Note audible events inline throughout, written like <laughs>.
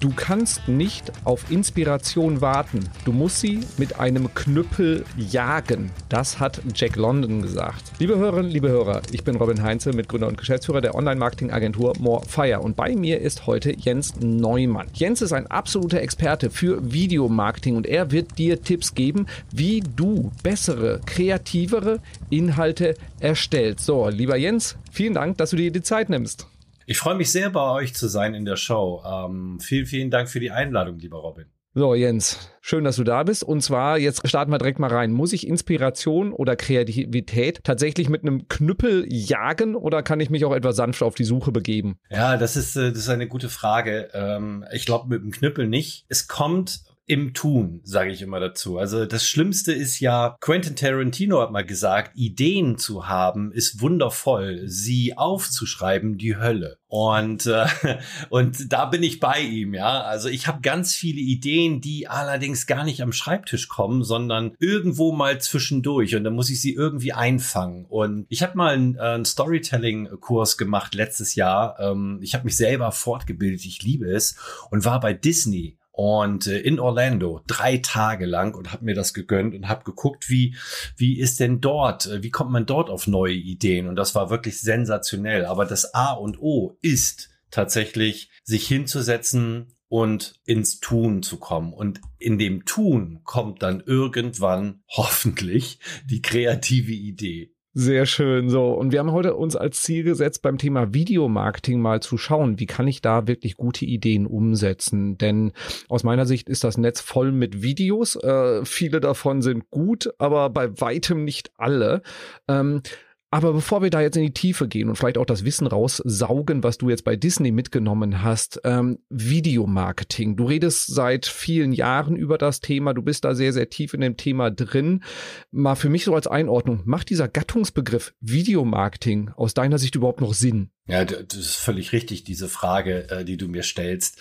Du kannst nicht auf Inspiration warten. Du musst sie mit einem Knüppel jagen. Das hat Jack London gesagt. Liebe Hörerinnen, liebe Hörer, ich bin Robin Heinze, Mitgründer und Geschäftsführer der Online-Marketing-Agentur More Fire. Und bei mir ist heute Jens Neumann. Jens ist ein absoluter Experte für Videomarketing und er wird dir Tipps geben, wie du bessere, kreativere Inhalte erstellst. So, lieber Jens, vielen Dank, dass du dir die Zeit nimmst. Ich freue mich sehr, bei euch zu sein in der Show. Ähm, vielen, vielen Dank für die Einladung, lieber Robin. So, Jens, schön, dass du da bist. Und zwar, jetzt starten wir direkt mal rein. Muss ich Inspiration oder Kreativität tatsächlich mit einem Knüppel jagen oder kann ich mich auch etwas sanft auf die Suche begeben? Ja, das ist, äh, das ist eine gute Frage. Ähm, ich glaube, mit dem Knüppel nicht. Es kommt im Tun, sage ich immer dazu. Also das Schlimmste ist ja, Quentin Tarantino hat mal gesagt, Ideen zu haben ist wundervoll, sie aufzuschreiben die Hölle. Und äh, <laughs> und da bin ich bei ihm, ja. Also ich habe ganz viele Ideen, die allerdings gar nicht am Schreibtisch kommen, sondern irgendwo mal zwischendurch und dann muss ich sie irgendwie einfangen. Und ich habe mal einen, äh, einen Storytelling-Kurs gemacht letztes Jahr. Ähm, ich habe mich selber fortgebildet, ich liebe es und war bei Disney und äh, in Orlando drei Tage lang und habe mir das gegönnt und habe geguckt, wie wie ist denn dort, äh, wie kommt man dort auf neue Ideen und das war wirklich sensationell. Aber das A und O ist tatsächlich sich hinzusetzen und ins Tun zu kommen. Und in dem Tun kommt dann irgendwann hoffentlich die kreative Idee. Sehr schön. So. Und wir haben heute uns als Ziel gesetzt, beim Thema Videomarketing mal zu schauen, wie kann ich da wirklich gute Ideen umsetzen? Denn aus meiner Sicht ist das Netz voll mit Videos. Äh, viele davon sind gut, aber bei weitem nicht alle. Ähm, aber bevor wir da jetzt in die Tiefe gehen und vielleicht auch das Wissen raussaugen, was du jetzt bei Disney mitgenommen hast, ähm, Videomarketing. Du redest seit vielen Jahren über das Thema, du bist da sehr, sehr tief in dem Thema drin. Mal für mich so als Einordnung, macht dieser Gattungsbegriff Videomarketing aus deiner Sicht überhaupt noch Sinn? Ja, das ist völlig richtig, diese Frage, äh, die du mir stellst.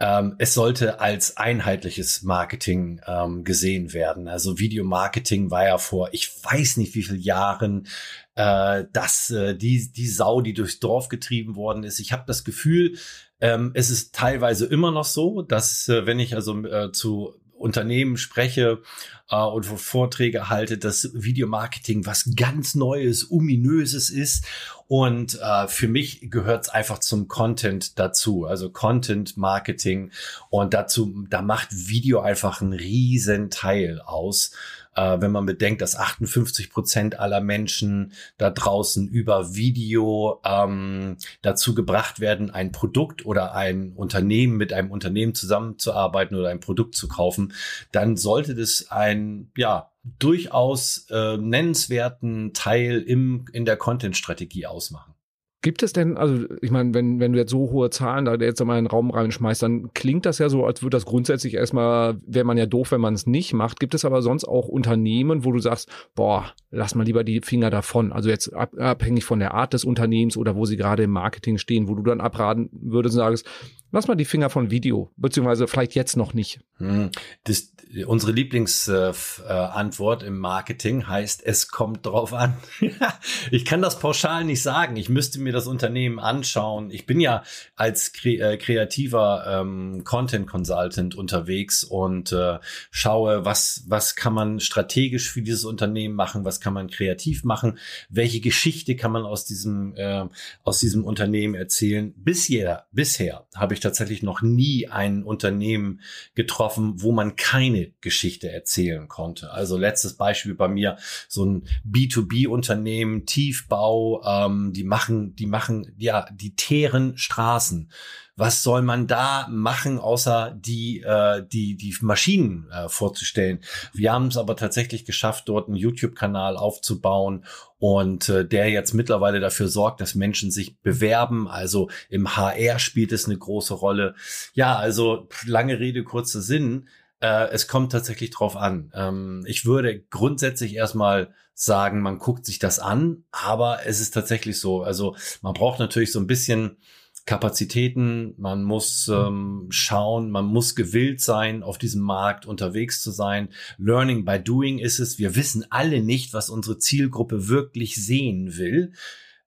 Ähm, es sollte als einheitliches Marketing ähm, gesehen werden. Also Videomarketing war ja vor, ich weiß nicht wie vielen Jahren, äh, dass äh, die, die Sau, die durchs Dorf getrieben worden ist. Ich habe das Gefühl, ähm, es ist teilweise immer noch so, dass wenn ich also zu Unternehmen spreche äh, und Vorträge halte, dass Videomarketing was ganz Neues, ominöses ist. Und äh, für mich gehört es einfach zum Content dazu, also Content Marketing. Und dazu, da macht Video einfach einen riesen Teil aus äh, wenn man bedenkt, dass 58 Prozent aller Menschen da draußen über Video ähm, dazu gebracht werden, ein Produkt oder ein Unternehmen mit einem Unternehmen zusammenzuarbeiten oder ein Produkt zu kaufen, dann sollte das ein, ja, durchaus äh, nennenswerten Teil im, in der Content-Strategie ausmachen. Gibt es denn, also ich meine, wenn, wenn du jetzt so hohe Zahlen da jetzt mal in den Raum reinschmeißt, dann klingt das ja so, als würde das grundsätzlich erstmal, wäre man ja doof, wenn man es nicht macht. Gibt es aber sonst auch Unternehmen, wo du sagst, boah, lass mal lieber die Finger davon. Also jetzt ab, abhängig von der Art des Unternehmens oder wo sie gerade im Marketing stehen, wo du dann abraten würdest und sagst, lass mal die Finger von Video, beziehungsweise vielleicht jetzt noch nicht. Hm, das, unsere Lieblingsantwort äh, im Marketing heißt, es kommt drauf an. <laughs> ich kann das pauschal nicht sagen. Ich müsste mir das Unternehmen anschauen. Ich bin ja als kre äh, kreativer ähm, Content Consultant unterwegs und äh, schaue, was, was kann man strategisch für dieses Unternehmen machen, was kann man kreativ machen, welche Geschichte kann man aus diesem, äh, aus diesem Unternehmen erzählen. Bisher, bisher habe ich tatsächlich noch nie ein Unternehmen getroffen, wo man keine eine Geschichte erzählen konnte. Also letztes Beispiel bei mir, so ein B2B-Unternehmen, Tiefbau, ähm, die machen, die machen, ja, die teeren Straßen. Was soll man da machen, außer die, äh, die, die Maschinen äh, vorzustellen? Wir haben es aber tatsächlich geschafft, dort einen YouTube-Kanal aufzubauen und äh, der jetzt mittlerweile dafür sorgt, dass Menschen sich bewerben. Also im HR spielt es eine große Rolle. Ja, also lange Rede, kurzer Sinn. Äh, es kommt tatsächlich drauf an. Ähm, ich würde grundsätzlich erstmal sagen, man guckt sich das an, aber es ist tatsächlich so. Also man braucht natürlich so ein bisschen Kapazitäten, man muss ähm, schauen, man muss gewillt sein, auf diesem Markt unterwegs zu sein. Learning by doing ist es. Wir wissen alle nicht, was unsere Zielgruppe wirklich sehen will.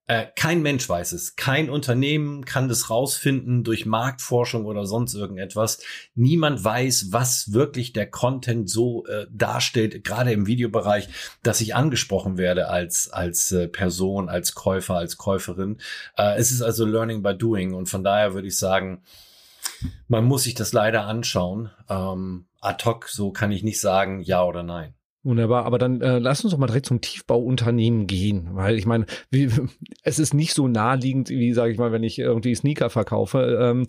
Äh, kein Mensch weiß es. Kein Unternehmen kann das rausfinden durch Marktforschung oder sonst irgendetwas. Niemand weiß, was wirklich der Content so äh, darstellt, gerade im Videobereich, dass ich angesprochen werde als, als äh, Person, als Käufer, als Käuferin. Äh, es ist also Learning by Doing und von daher würde ich sagen, man muss sich das leider anschauen. Ähm, ad hoc, so kann ich nicht sagen, ja oder nein. Wunderbar, aber dann äh, lass uns doch mal direkt zum Tiefbauunternehmen gehen, weil ich meine, wie, <laughs> es ist nicht so naheliegend, wie sage ich mal, wenn ich irgendwie Sneaker verkaufe. Ähm,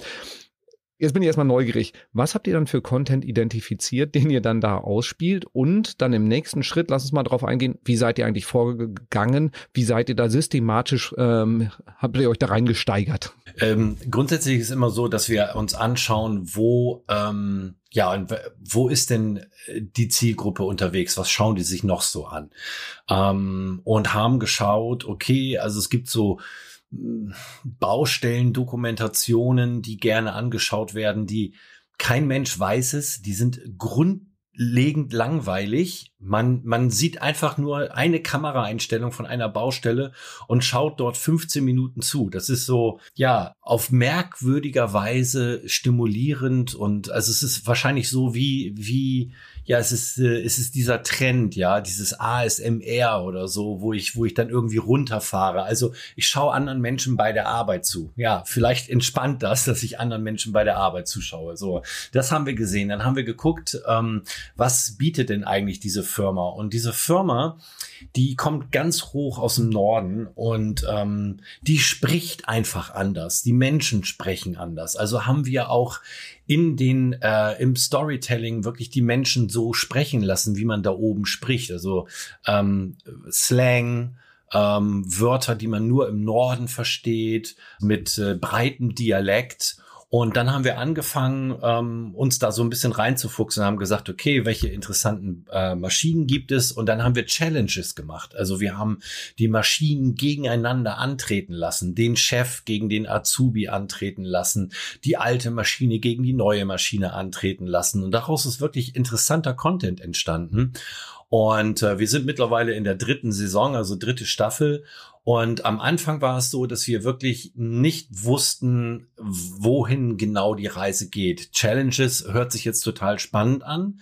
Jetzt bin ich erstmal neugierig. Was habt ihr dann für Content identifiziert, den ihr dann da ausspielt? Und dann im nächsten Schritt, lass uns mal drauf eingehen, wie seid ihr eigentlich vorgegangen? Wie seid ihr da systematisch, ähm, habt ihr euch da reingesteigert? Ähm, grundsätzlich ist immer so, dass wir uns anschauen, wo, ähm, ja, wo ist denn äh, die Zielgruppe unterwegs? Was schauen die sich noch so an? Ähm, und haben geschaut, okay, also es gibt so, Baustellen, Dokumentationen, die gerne angeschaut werden, die kein Mensch weiß es, die sind grundlegend langweilig. Man, man sieht einfach nur eine Kameraeinstellung von einer Baustelle und schaut dort 15 Minuten zu. Das ist so, ja, auf merkwürdiger Weise stimulierend und also es ist wahrscheinlich so wie, wie, ja, es ist, äh, es ist dieser Trend, ja, dieses ASMR oder so, wo ich, wo ich dann irgendwie runterfahre. Also ich schaue anderen Menschen bei der Arbeit zu. Ja, vielleicht entspannt das, dass ich anderen Menschen bei der Arbeit zuschaue. So, das haben wir gesehen. Dann haben wir geguckt, ähm, was bietet denn eigentlich diese Firma? Und diese Firma, die kommt ganz hoch aus dem Norden und ähm, die spricht einfach anders. Die Menschen sprechen anders. Also haben wir auch in den äh, im Storytelling wirklich die Menschen so sprechen lassen, wie man da oben spricht. Also ähm, Slang, ähm, Wörter, die man nur im Norden versteht, mit äh, breitem Dialekt und dann haben wir angefangen, ähm, uns da so ein bisschen reinzufuchsen und haben gesagt, okay, welche interessanten äh, Maschinen gibt es? Und dann haben wir Challenges gemacht. Also wir haben die Maschinen gegeneinander antreten lassen, den Chef gegen den Azubi antreten lassen, die alte Maschine gegen die neue Maschine antreten lassen. Und daraus ist wirklich interessanter Content entstanden. Und äh, wir sind mittlerweile in der dritten Saison, also dritte Staffel. Und am Anfang war es so, dass wir wirklich nicht wussten, wohin genau die Reise geht. Challenges hört sich jetzt total spannend an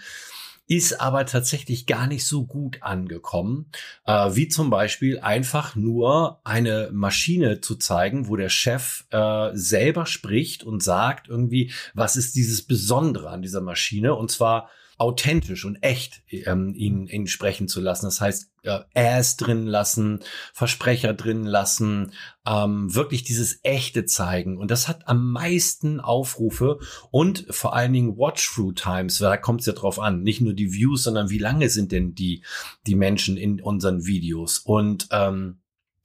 ist aber tatsächlich gar nicht so gut angekommen, äh, wie zum Beispiel einfach nur eine Maschine zu zeigen, wo der Chef äh, selber spricht und sagt irgendwie, was ist dieses Besondere an dieser Maschine und zwar authentisch und echt ähm, ihn, ihn sprechen zu lassen. Das heißt, äh, Ass drin lassen, Versprecher drin lassen, ähm, wirklich dieses Echte zeigen. Und das hat am meisten Aufrufe und vor allen Dingen Watch-Through-Times, da kommt es ja drauf an. Nicht nur die Views, sondern wie lange sind denn die, die Menschen in unseren Videos. Und ähm,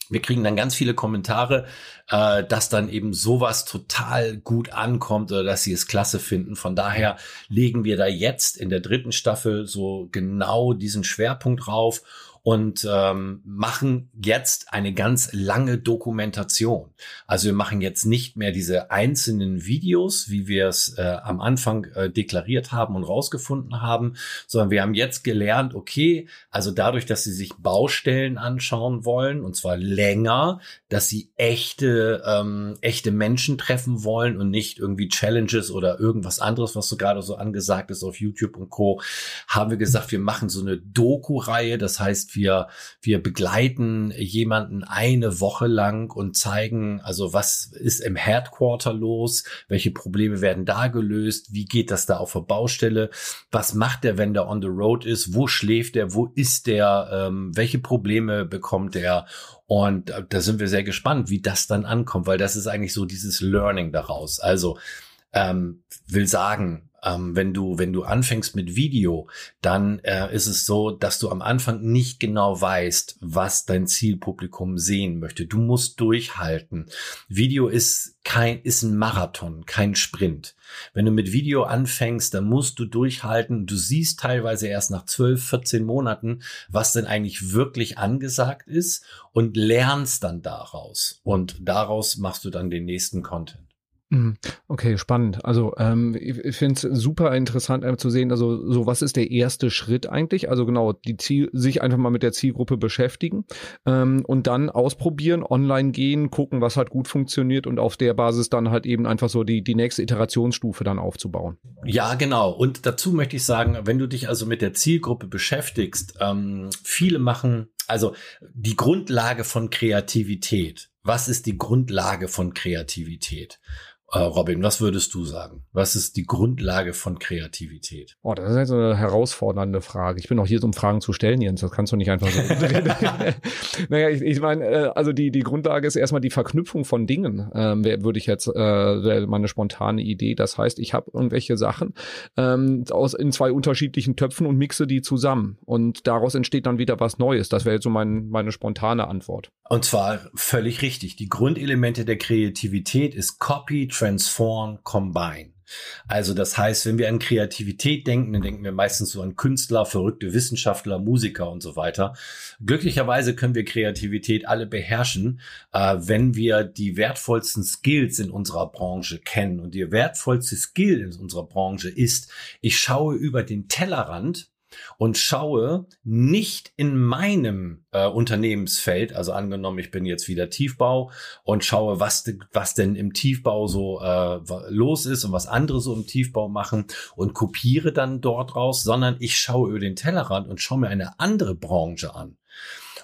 wir kriegen dann ganz viele Kommentare, äh, dass dann eben sowas total gut ankommt oder dass sie es klasse finden. Von daher legen wir da jetzt in der dritten Staffel so genau diesen Schwerpunkt drauf und ähm, machen jetzt eine ganz lange Dokumentation. Also wir machen jetzt nicht mehr diese einzelnen Videos, wie wir es äh, am Anfang äh, deklariert haben und rausgefunden haben, sondern wir haben jetzt gelernt, okay, also dadurch, dass sie sich Baustellen anschauen wollen und zwar länger, dass sie echte ähm, echte Menschen treffen wollen und nicht irgendwie Challenges oder irgendwas anderes, was so gerade so angesagt ist auf YouTube und Co. Haben wir gesagt, wir machen so eine Doku-Reihe, das heißt wir, wir begleiten jemanden eine Woche lang und zeigen, also was ist im Headquarter los, welche Probleme werden da gelöst, wie geht das da auf der Baustelle, was macht der, wenn der on the road ist, wo schläft er, wo ist der, ähm, welche Probleme bekommt er und da sind wir sehr gespannt, wie das dann ankommt, weil das ist eigentlich so dieses Learning daraus. Also ähm, will sagen, ähm, wenn du, wenn du anfängst mit Video, dann äh, ist es so, dass du am Anfang nicht genau weißt, was dein Zielpublikum sehen möchte. Du musst durchhalten. Video ist kein, ist ein Marathon, kein Sprint. Wenn du mit Video anfängst, dann musst du durchhalten. Du siehst teilweise erst nach 12, 14 Monaten, was denn eigentlich wirklich angesagt ist und lernst dann daraus. Und daraus machst du dann den nächsten Content. Mhm. Okay, spannend. Also ähm, ich finde es super interessant äh, zu sehen, also so was ist der erste Schritt eigentlich? Also genau, die Ziel, sich einfach mal mit der Zielgruppe beschäftigen ähm, und dann ausprobieren, online gehen, gucken, was hat gut funktioniert und auf der Basis dann halt eben einfach so die, die nächste Iterationsstufe dann aufzubauen. Ja, genau. Und dazu möchte ich sagen, wenn du dich also mit der Zielgruppe beschäftigst, ähm, viele machen also die Grundlage von Kreativität. Was ist die Grundlage von Kreativität? Äh, Robin, was würdest du sagen? Was ist die Grundlage von Kreativität? Oh, das ist jetzt eine herausfordernde Frage. Ich bin auch hier, um Fragen zu stellen, Jens. Das kannst du nicht einfach so. <laughs> <laughs> naja, ich, ich meine, äh, also die, die Grundlage ist erstmal die Verknüpfung von Dingen, ähm, würde ich jetzt, äh, wäre meine spontane Idee. Das heißt, ich habe irgendwelche Sachen ähm, aus in zwei unterschiedlichen Töpfen und mixe die zusammen. Und daraus entsteht dann wieder was Neues. Das wäre jetzt so mein, meine spontane Antwort. Und zwar völlig richtig. Die Grundelemente der Kreativität ist Copy, Transform, Combine. Also das heißt, wenn wir an Kreativität denken, dann denken wir meistens so an Künstler, verrückte Wissenschaftler, Musiker und so weiter. Glücklicherweise können wir Kreativität alle beherrschen, äh, wenn wir die wertvollsten Skills in unserer Branche kennen. Und die wertvollste Skill in unserer Branche ist, ich schaue über den Tellerrand und schaue nicht in meinem äh, Unternehmensfeld, also angenommen, ich bin jetzt wieder Tiefbau und schaue, was, was denn im Tiefbau so äh, los ist und was andere so im Tiefbau machen und kopiere dann dort raus, sondern ich schaue über den Tellerrand und schaue mir eine andere Branche an.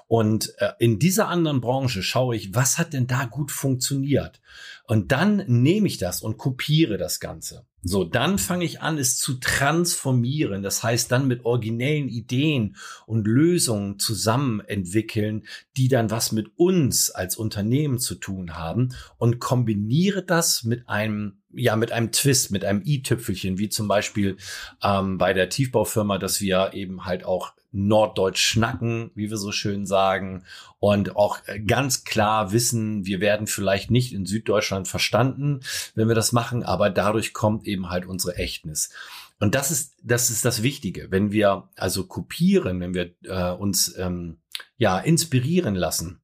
Und äh, in dieser anderen Branche schaue ich, was hat denn da gut funktioniert? Und dann nehme ich das und kopiere das Ganze. So, dann fange ich an, es zu transformieren. Das heißt, dann mit originellen Ideen und Lösungen zusammen entwickeln, die dann was mit uns als Unternehmen zu tun haben und kombiniere das mit einem ja, mit einem Twist, mit einem i-Tüpfelchen, wie zum Beispiel ähm, bei der Tiefbaufirma, dass wir eben halt auch Norddeutsch schnacken, wie wir so schön sagen, und auch ganz klar wissen, wir werden vielleicht nicht in Süddeutschland verstanden, wenn wir das machen, aber dadurch kommt eben halt unsere Echtnis. Und das ist, das ist das Wichtige. Wenn wir also kopieren, wenn wir äh, uns ähm, ja inspirieren lassen,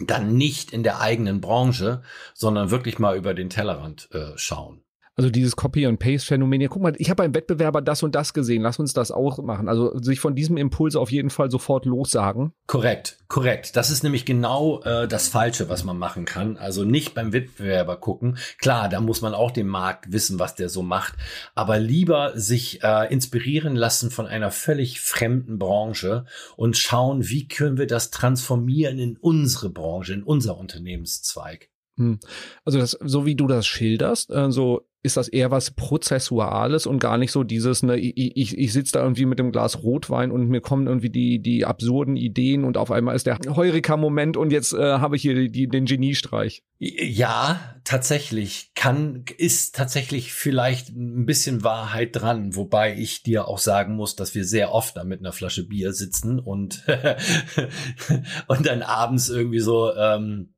dann nicht in der eigenen Branche, sondern wirklich mal über den Tellerrand äh, schauen. Also dieses Copy and Paste Phänomen. Ja, guck mal, ich habe beim Wettbewerber das und das gesehen. Lass uns das auch machen. Also sich von diesem Impuls auf jeden Fall sofort lossagen. Korrekt, korrekt. Das ist nämlich genau äh, das Falsche, was man machen kann. Also nicht beim Wettbewerber gucken. Klar, da muss man auch den Markt wissen, was der so macht. Aber lieber sich äh, inspirieren lassen von einer völlig fremden Branche und schauen, wie können wir das transformieren in unsere Branche, in unser Unternehmenszweig. Hm. Also das, so wie du das schilderst, äh, so ist das eher was Prozessuales und gar nicht so dieses, ne, ich, ich, ich sitze da irgendwie mit dem Glas Rotwein und mir kommen irgendwie die, die absurden Ideen und auf einmal ist der Heureka-Moment und jetzt äh, habe ich hier die, die, den Geniestreich. Ja, tatsächlich. Kann, ist tatsächlich vielleicht ein bisschen Wahrheit dran, wobei ich dir auch sagen muss, dass wir sehr oft da mit einer Flasche Bier sitzen und, <laughs> und dann abends irgendwie so, ähm,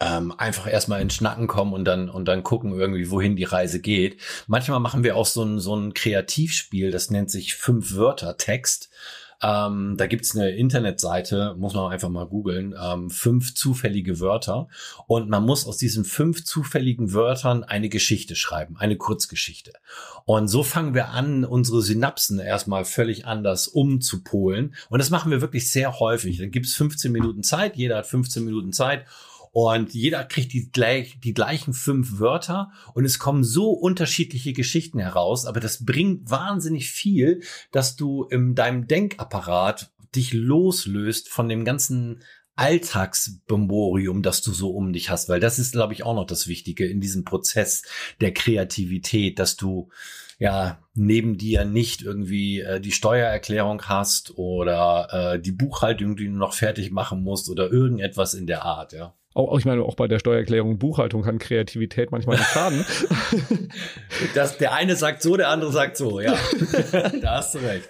ähm, einfach erstmal ins Schnacken kommen und dann und dann gucken irgendwie, wohin die Reise geht. Manchmal machen wir auch so ein, so ein Kreativspiel, das nennt sich fünf Wörter Text. Ähm, da gibt's eine Internetseite, muss man einfach mal googeln, ähm, fünf zufällige Wörter. Und man muss aus diesen fünf zufälligen Wörtern eine Geschichte schreiben, eine Kurzgeschichte. Und so fangen wir an, unsere Synapsen erstmal völlig anders umzupolen. Und das machen wir wirklich sehr häufig. Dann gibt's 15 Minuten Zeit, jeder hat 15 Minuten Zeit und jeder kriegt die, gleich, die gleichen fünf Wörter. Und es kommen so unterschiedliche Geschichten heraus, aber das bringt wahnsinnig viel, dass du in deinem Denkapparat dich loslöst von dem ganzen Alltagsbomborium, das du so um dich hast, weil das ist, glaube ich, auch noch das Wichtige in diesem Prozess der Kreativität, dass du ja neben dir nicht irgendwie äh, die Steuererklärung hast oder äh, die Buchhaltung, die du noch fertig machen musst oder irgendetwas in der Art, ja. Auch, ich meine, auch bei der Steuererklärung Buchhaltung kann Kreativität manchmal nicht schaden. <laughs> das, der eine sagt so, der andere sagt so, ja. <laughs> da hast du recht.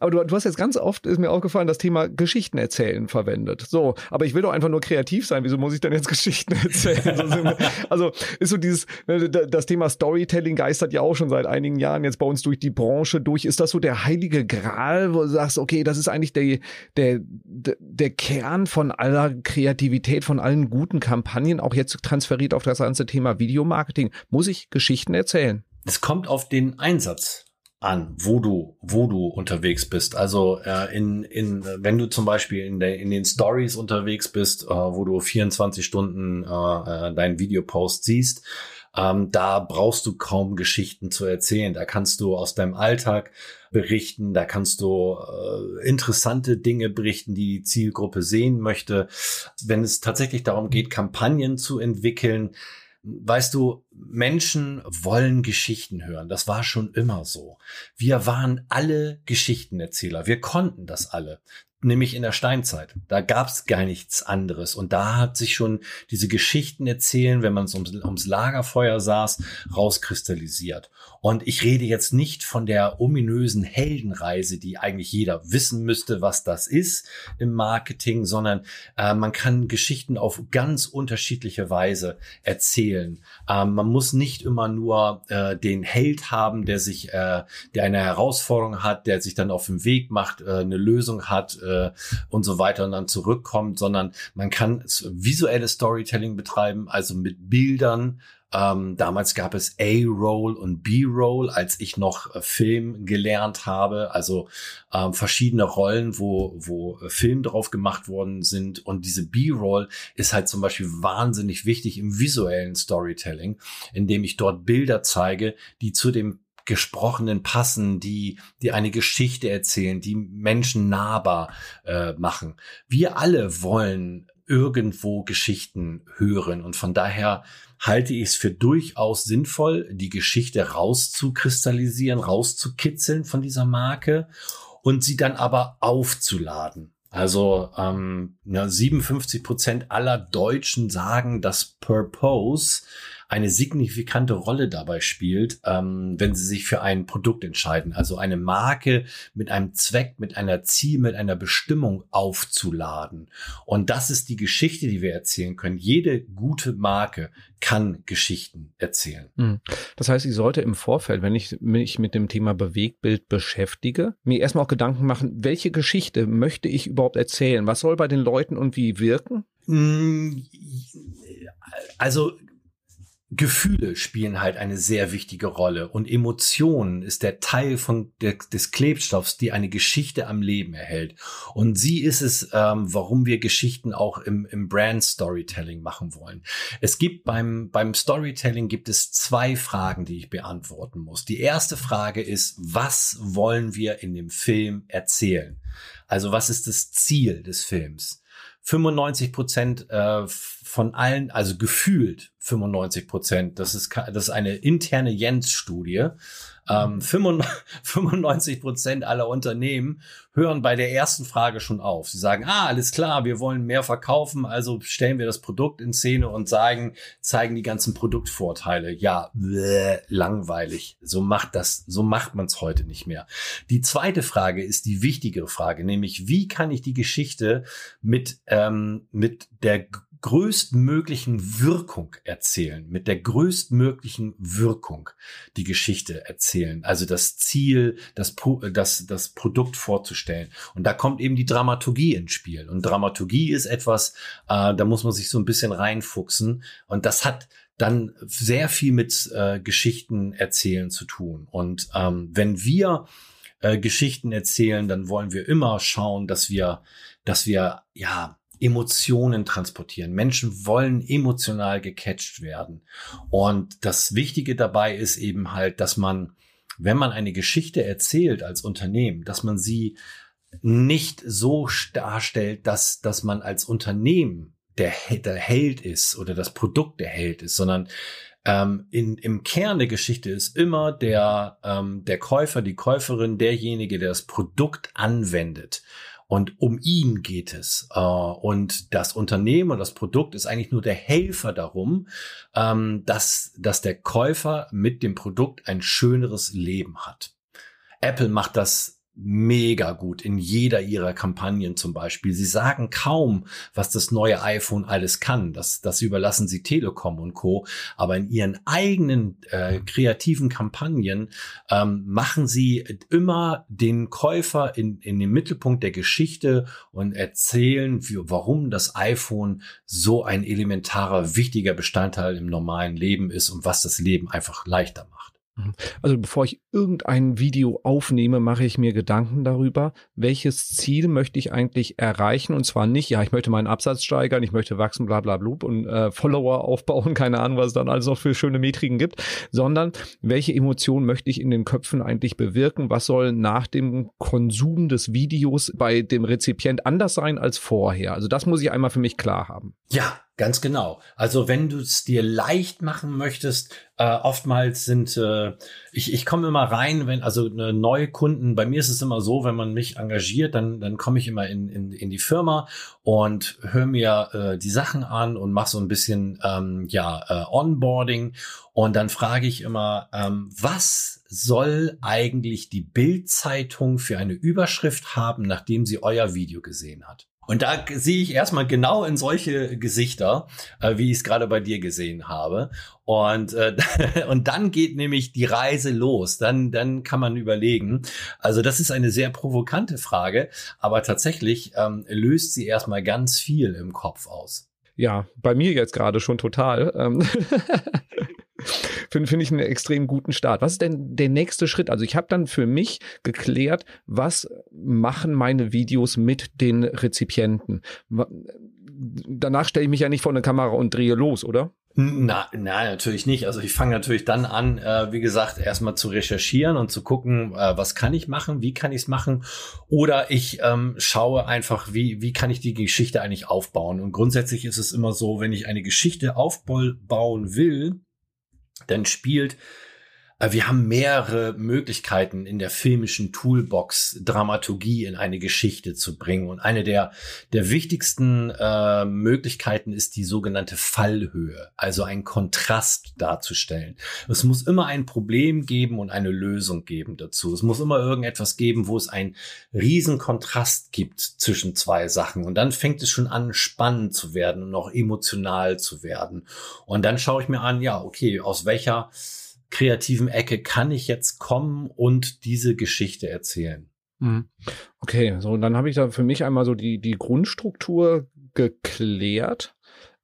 Aber du, du hast jetzt ganz oft, ist mir aufgefallen, das Thema Geschichten erzählen verwendet. So, aber ich will doch einfach nur kreativ sein. Wieso muss ich denn jetzt <laughs> Geschichten erzählen? also ist so dieses, ne, das Thema Storytelling geistert ja auch schon seit einigen Jahren jetzt bei uns durch die Branche durch. Ist das so der heilige Gral, wo du sagst, okay, das ist eigentlich der, der, der Kern von aller Kreativität, von allen guten Kampagnen, auch jetzt transferiert auf das ganze Thema Videomarketing. Muss ich Geschichten erzählen? Es kommt auf den Einsatz an, wo du, wo du unterwegs bist. Also äh, in, in, wenn du zum Beispiel in, der, in den Stories unterwegs bist, äh, wo du 24 Stunden äh, äh, deinen Videopost siehst, ähm, da brauchst du kaum Geschichten zu erzählen. Da kannst du aus deinem Alltag berichten, da kannst du äh, interessante Dinge berichten, die die Zielgruppe sehen möchte. Wenn es tatsächlich darum geht, Kampagnen zu entwickeln, Weißt du, Menschen wollen Geschichten hören. Das war schon immer so. Wir waren alle Geschichtenerzähler. Wir konnten das alle nämlich in der Steinzeit. Da gab es gar nichts anderes. Und da hat sich schon diese Geschichten erzählen, wenn man ums, ums Lagerfeuer saß, rauskristallisiert. Und ich rede jetzt nicht von der ominösen Heldenreise, die eigentlich jeder wissen müsste, was das ist im Marketing, sondern äh, man kann Geschichten auf ganz unterschiedliche Weise erzählen. Ähm, man muss nicht immer nur äh, den Held haben, der sich, äh, der eine Herausforderung hat, der sich dann auf den Weg macht, äh, eine Lösung hat, äh, und so weiter und dann zurückkommt, sondern man kann visuelles Storytelling betreiben, also mit Bildern, ähm, damals gab es A-Roll und B-Roll, als ich noch äh, Film gelernt habe, also ähm, verschiedene Rollen, wo, wo äh, Film drauf gemacht worden sind. Und diese B-Roll ist halt zum Beispiel wahnsinnig wichtig im visuellen Storytelling, indem ich dort Bilder zeige, die zu dem Gesprochenen passen, die, die eine Geschichte erzählen, die Menschen nahbar äh, machen. Wir alle wollen irgendwo Geschichten hören und von daher halte ich es für durchaus sinnvoll, die Geschichte rauszukristallisieren, rauszukitzeln von dieser Marke und sie dann aber aufzuladen. Also ähm, ja, 57 Prozent aller Deutschen sagen, dass Purpose eine signifikante Rolle dabei spielt, ähm, wenn sie sich für ein Produkt entscheiden. Also eine Marke mit einem Zweck, mit einer Ziel, mit einer Bestimmung aufzuladen. Und das ist die Geschichte, die wir erzählen können. Jede gute Marke kann Geschichten erzählen. Hm. Das heißt, ich sollte im Vorfeld, wenn ich mich mit dem Thema Bewegtbild beschäftige, mir erstmal auch Gedanken machen, welche Geschichte möchte ich überhaupt erzählen? Was soll bei den Leuten und wie wirken? Hm, also Gefühle spielen halt eine sehr wichtige Rolle und Emotionen ist der Teil von der, des Klebstoffs, die eine Geschichte am Leben erhält. Und sie ist es, ähm, warum wir Geschichten auch im, im Brand Storytelling machen wollen. Es gibt beim, beim Storytelling gibt es zwei Fragen, die ich beantworten muss. Die erste Frage ist, was wollen wir in dem Film erzählen? Also was ist das Ziel des Films? 95 Prozent äh, von allen, also gefühlt 95 Prozent, das ist, das ist eine interne Jens-Studie, ähm, 95 <laughs> Prozent aller Unternehmen hören bei der ersten Frage schon auf. Sie sagen, ah, alles klar, wir wollen mehr verkaufen, also stellen wir das Produkt in Szene und sagen, zeigen die ganzen Produktvorteile. Ja, bläh, langweilig. So macht das, so macht man es heute nicht mehr. Die zweite Frage ist die wichtigere Frage, nämlich wie kann ich die Geschichte mit ähm, mit der größtmöglichen Wirkung erzählen, mit der größtmöglichen Wirkung die Geschichte erzählen. Also das Ziel, das, das, das Produkt vorzustellen. Und da kommt eben die Dramaturgie ins Spiel. Und Dramaturgie ist etwas, äh, da muss man sich so ein bisschen reinfuchsen. Und das hat dann sehr viel mit äh, Geschichten erzählen zu tun. Und ähm, wenn wir äh, Geschichten erzählen, dann wollen wir immer schauen, dass wir, dass wir ja Emotionen transportieren. Menschen wollen emotional gecatcht werden. Und das Wichtige dabei ist eben halt, dass man, wenn man eine Geschichte erzählt als Unternehmen, dass man sie nicht so darstellt, dass, dass man als Unternehmen der, der Held ist oder das Produkt der Held ist, sondern ähm, in, im Kern der Geschichte ist immer der, ähm, der Käufer, die Käuferin, derjenige, der das Produkt anwendet. Und um ihn geht es. Äh, und das Unternehmen und das Produkt ist eigentlich nur der Helfer darum, ähm, dass, dass der Käufer mit dem Produkt ein schöneres Leben hat. Apple macht das mega gut in jeder ihrer Kampagnen zum Beispiel. Sie sagen kaum, was das neue iPhone alles kann. Das, das überlassen sie Telekom und Co. Aber in ihren eigenen äh, kreativen Kampagnen ähm, machen sie immer den Käufer in, in den Mittelpunkt der Geschichte und erzählen, wie, warum das iPhone so ein elementarer, wichtiger Bestandteil im normalen Leben ist und was das Leben einfach leichter macht. Mhm. Also bevor ich irgendein Video aufnehme, mache ich mir Gedanken darüber, welches Ziel möchte ich eigentlich erreichen und zwar nicht, ja, ich möchte meinen Absatz steigern, ich möchte wachsen, bla bla bla und äh, Follower <laughs> aufbauen, keine Ahnung, was es dann alles noch für schöne Metriken gibt, sondern welche Emotionen möchte ich in den Köpfen eigentlich bewirken, was soll nach dem Konsum des Videos bei dem Rezipient anders sein als vorher. Also das muss ich einmal für mich klar haben. Ja, Ganz genau. Also wenn du es dir leicht machen möchtest, äh, oftmals sind, äh, ich, ich komme immer rein, wenn, also eine neue Kunden, bei mir ist es immer so, wenn man mich engagiert, dann, dann komme ich immer in, in, in die Firma und höre mir äh, die Sachen an und mache so ein bisschen ähm, ja, äh, Onboarding und dann frage ich immer, ähm, was soll eigentlich die Bildzeitung für eine Überschrift haben, nachdem sie euer Video gesehen hat? Und da sehe ich erstmal genau in solche Gesichter, äh, wie ich es gerade bei dir gesehen habe. Und, äh, <laughs> und dann geht nämlich die Reise los. Dann, dann kann man überlegen. Also das ist eine sehr provokante Frage, aber tatsächlich ähm, löst sie erstmal ganz viel im Kopf aus. Ja, bei mir jetzt gerade schon total. Ähm, <laughs> Finde find ich einen extrem guten Start. Was ist denn der nächste Schritt? Also ich habe dann für mich geklärt, was machen meine Videos mit den Rezipienten. Danach stelle ich mich ja nicht vor eine Kamera und drehe los, oder? Na, na, natürlich nicht. Also ich fange natürlich dann an, äh, wie gesagt, erstmal zu recherchieren und zu gucken, äh, was kann ich machen, wie kann ich es machen. Oder ich ähm, schaue einfach, wie, wie kann ich die Geschichte eigentlich aufbauen. Und grundsätzlich ist es immer so, wenn ich eine Geschichte aufbauen will, dann spielt wir haben mehrere Möglichkeiten in der filmischen Toolbox Dramaturgie in eine Geschichte zu bringen. Und eine der, der wichtigsten äh, Möglichkeiten ist die sogenannte Fallhöhe, also ein Kontrast darzustellen. Es muss immer ein Problem geben und eine Lösung geben dazu. Es muss immer irgendetwas geben, wo es einen riesen Kontrast gibt zwischen zwei Sachen. Und dann fängt es schon an, spannend zu werden und auch emotional zu werden. Und dann schaue ich mir an, ja, okay, aus welcher kreativen Ecke kann ich jetzt kommen und diese Geschichte erzählen. Mhm. Okay, so dann habe ich da für mich einmal so die, die Grundstruktur geklärt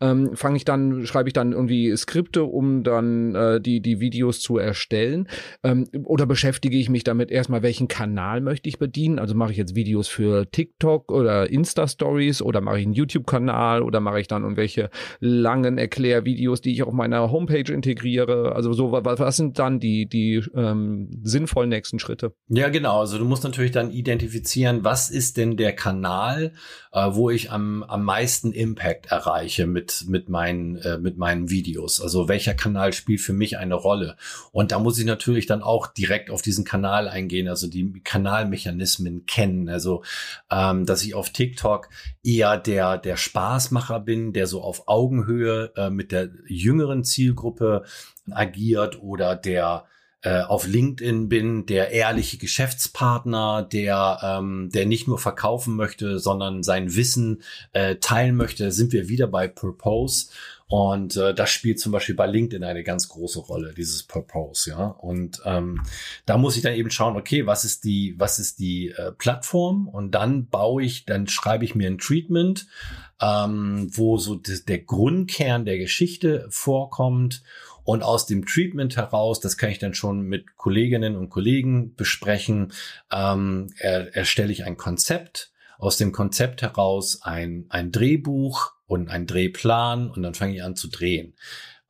ähm, fange ich dann, schreibe ich dann irgendwie Skripte, um dann äh, die, die Videos zu erstellen? Ähm, oder beschäftige ich mich damit erstmal, welchen Kanal möchte ich bedienen? Also mache ich jetzt Videos für TikTok oder Insta-Stories oder mache ich einen YouTube-Kanal oder mache ich dann irgendwelche langen Erklärvideos, die ich auf meiner Homepage integriere? Also so, was, was sind dann die, die ähm, sinnvollen nächsten Schritte? Ja, genau. Also du musst natürlich dann identifizieren, was ist denn der Kanal, äh, wo ich am, am meisten Impact erreiche mit meinen, äh, mit meinen Videos. Also welcher Kanal spielt für mich eine Rolle? Und da muss ich natürlich dann auch direkt auf diesen Kanal eingehen, also die Kanalmechanismen kennen. Also, ähm, dass ich auf TikTok eher der, der Spaßmacher bin, der so auf Augenhöhe äh, mit der jüngeren Zielgruppe agiert oder der äh, auf LinkedIn bin, der ehrliche Geschäftspartner, der, ähm, der nicht nur verkaufen möchte, sondern sein Wissen äh, teilen möchte, sind wir wieder bei Purpose. Und äh, das spielt zum Beispiel bei LinkedIn eine ganz große Rolle, dieses Purpose, ja. Und ähm, da muss ich dann eben schauen, okay, was ist die, was ist die äh, Plattform? Und dann baue ich, dann schreibe ich mir ein Treatment, ähm, wo so der Grundkern der Geschichte vorkommt und aus dem Treatment heraus, das kann ich dann schon mit Kolleginnen und Kollegen besprechen, ähm, er, erstelle ich ein Konzept. Aus dem Konzept heraus ein, ein Drehbuch und ein Drehplan und dann fange ich an zu drehen.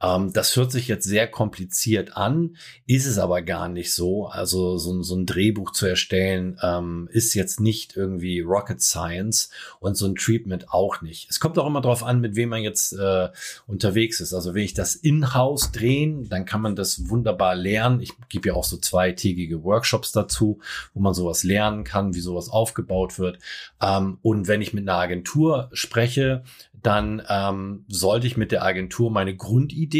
Ähm, das hört sich jetzt sehr kompliziert an, ist es aber gar nicht so. Also so, so ein Drehbuch zu erstellen ähm, ist jetzt nicht irgendwie Rocket Science und so ein Treatment auch nicht. Es kommt auch immer darauf an, mit wem man jetzt äh, unterwegs ist. Also will ich das in-house drehen, dann kann man das wunderbar lernen. Ich gebe ja auch so zweitägige Workshops dazu, wo man sowas lernen kann, wie sowas aufgebaut wird. Ähm, und wenn ich mit einer Agentur spreche, dann ähm, sollte ich mit der Agentur meine Grundidee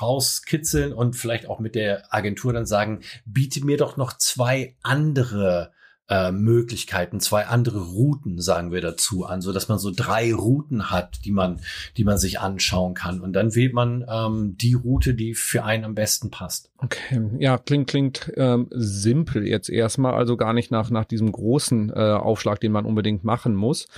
rauskitzeln und vielleicht auch mit der Agentur dann sagen, biete mir doch noch zwei andere äh, Möglichkeiten, zwei andere Routen, sagen wir dazu an, so dass man so drei Routen hat, die man, die man sich anschauen kann. Und dann wählt man ähm, die Route, die für einen am besten passt. Okay, ja, klingt, klingt ähm, simpel jetzt erstmal, also gar nicht nach, nach diesem großen äh, Aufschlag, den man unbedingt machen muss.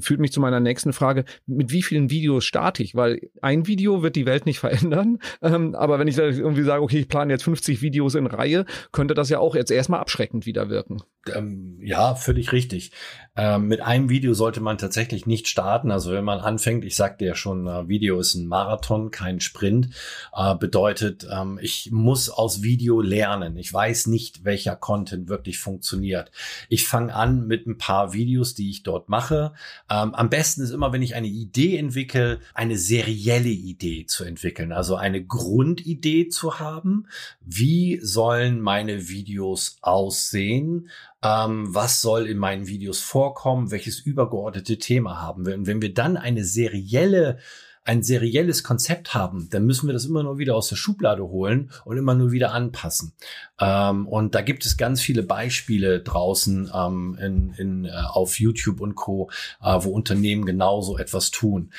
Führt mich zu meiner nächsten Frage, mit wie vielen Videos starte ich? Weil ein Video wird die Welt nicht <laughs> verändern, ähm, aber wenn ich irgendwie sage, okay, ich plane jetzt 50 Videos in Reihe, könnte das ja auch jetzt erstmal abschreckend wieder wirken. Ähm, ja, völlig richtig. Ähm, mit einem Video sollte man tatsächlich nicht starten. Also wenn man anfängt, ich sagte ja schon, äh, Video ist ein Marathon, kein Sprint, äh, bedeutet, ähm, ich muss aus Video lernen. Ich weiß nicht, welcher Content wirklich funktioniert. Ich fange an mit ein paar Videos, die ich dort mache. Ähm, am besten ist immer, wenn ich eine Idee entwickle, eine serielle Idee zu entwickeln. Also eine Grundidee zu haben. Wie sollen meine Videos aussehen? Ähm, was soll in meinen Videos vorkommen, welches übergeordnete Thema haben wir. Und wenn wir dann eine serielle ein serielles Konzept haben, dann müssen wir das immer nur wieder aus der Schublade holen und immer nur wieder anpassen. Ähm, und da gibt es ganz viele Beispiele draußen ähm, in, in, äh, auf YouTube und Co., äh, wo Unternehmen genauso etwas tun.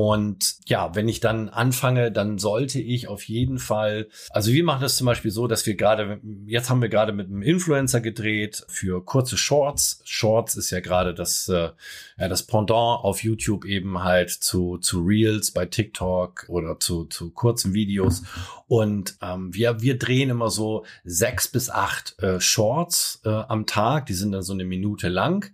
Und ja, wenn ich dann anfange, dann sollte ich auf jeden Fall, also wir machen das zum Beispiel so, dass wir gerade, jetzt haben wir gerade mit einem Influencer gedreht für kurze Shorts. Shorts ist ja gerade das, äh, ja, das Pendant auf YouTube eben halt zu, zu Reels bei TikTok oder zu, zu kurzen Videos. Und ähm, wir, wir drehen immer so sechs bis acht äh, Shorts äh, am Tag. Die sind dann so eine Minute lang.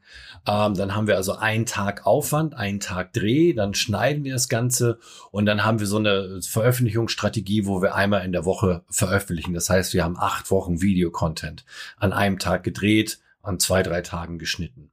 Ähm, dann haben wir also einen Tag Aufwand, einen Tag Dreh, dann schneiden wir das Ganze und dann haben wir so eine Veröffentlichungsstrategie, wo wir einmal in der Woche veröffentlichen. Das heißt, wir haben acht Wochen Videocontent an einem Tag gedreht, an zwei, drei Tagen geschnitten.